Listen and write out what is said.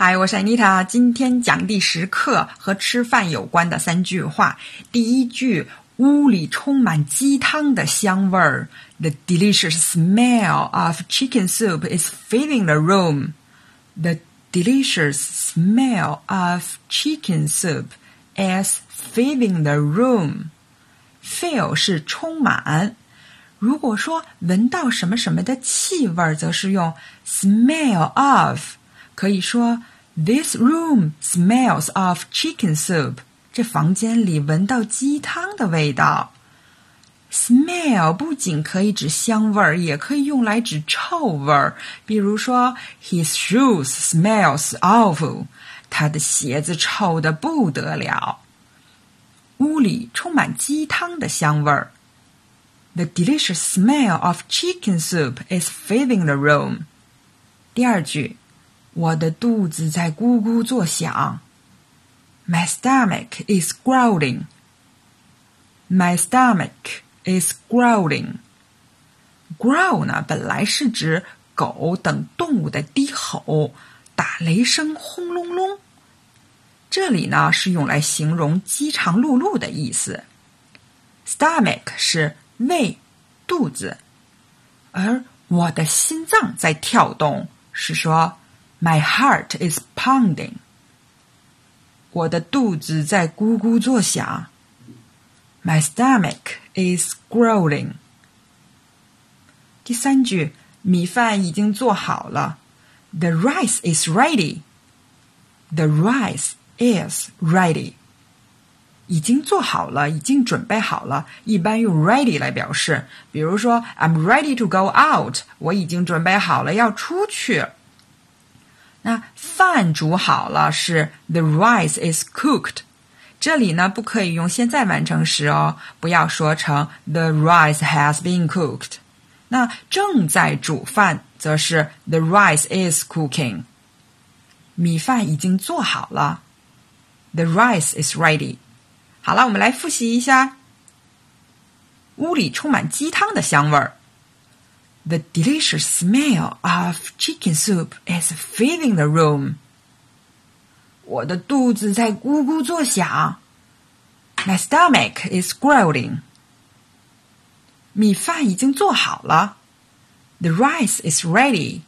嗨，我是 Anita，今天讲第十课和吃饭有关的三句话。第一句，屋里充满鸡汤的香味儿。The delicious smell of chicken soup is filling the room. The delicious smell of chicken soup is filling the room. Fill 是充满。如果说闻到什么什么的气味，则是用 smell of。可以说，This room smells of chicken soup。这房间里闻到鸡汤的味道。Smell 不仅可以指香味儿，也可以用来指臭味儿。比如说，His shoes smells awful。他的鞋子臭的不得了。屋里充满鸡汤的香味儿。The delicious smell of chicken soup is filling the room。第二句。 我的肚子在咕咕作响。My stomach is growling. My stomach is growling. Grow 呢，本来是指狗等动物的低吼、打雷声轰隆隆，这里呢是用来形容饥肠辘辘的意思。Stomach 是胃、肚子，而我的心脏在跳动，是说。My heart is pounding。我的肚子在咕咕作响。My stomach is growling。第三句，米饭已经做好了。The rice is ready。The rice is ready。已经做好了，已经准备好了。一般用 ready 来表示。比如说，I'm ready to go out。我已经准备好了要出去。 那饭煮好了是 the rice is cooked，这里呢不可以用现在完成时哦，不要说成 the rice has been cooked。那正在煮饭则是 the rice is cooking，米饭已经做好了，the rice is ready。好了，我们来复习一下，屋里充满鸡汤的香味儿。The delicious smell of chicken soup is filling the room. 我的肚子在咕咕作响。My stomach is growling. 米饭已经做好了。The rice is ready.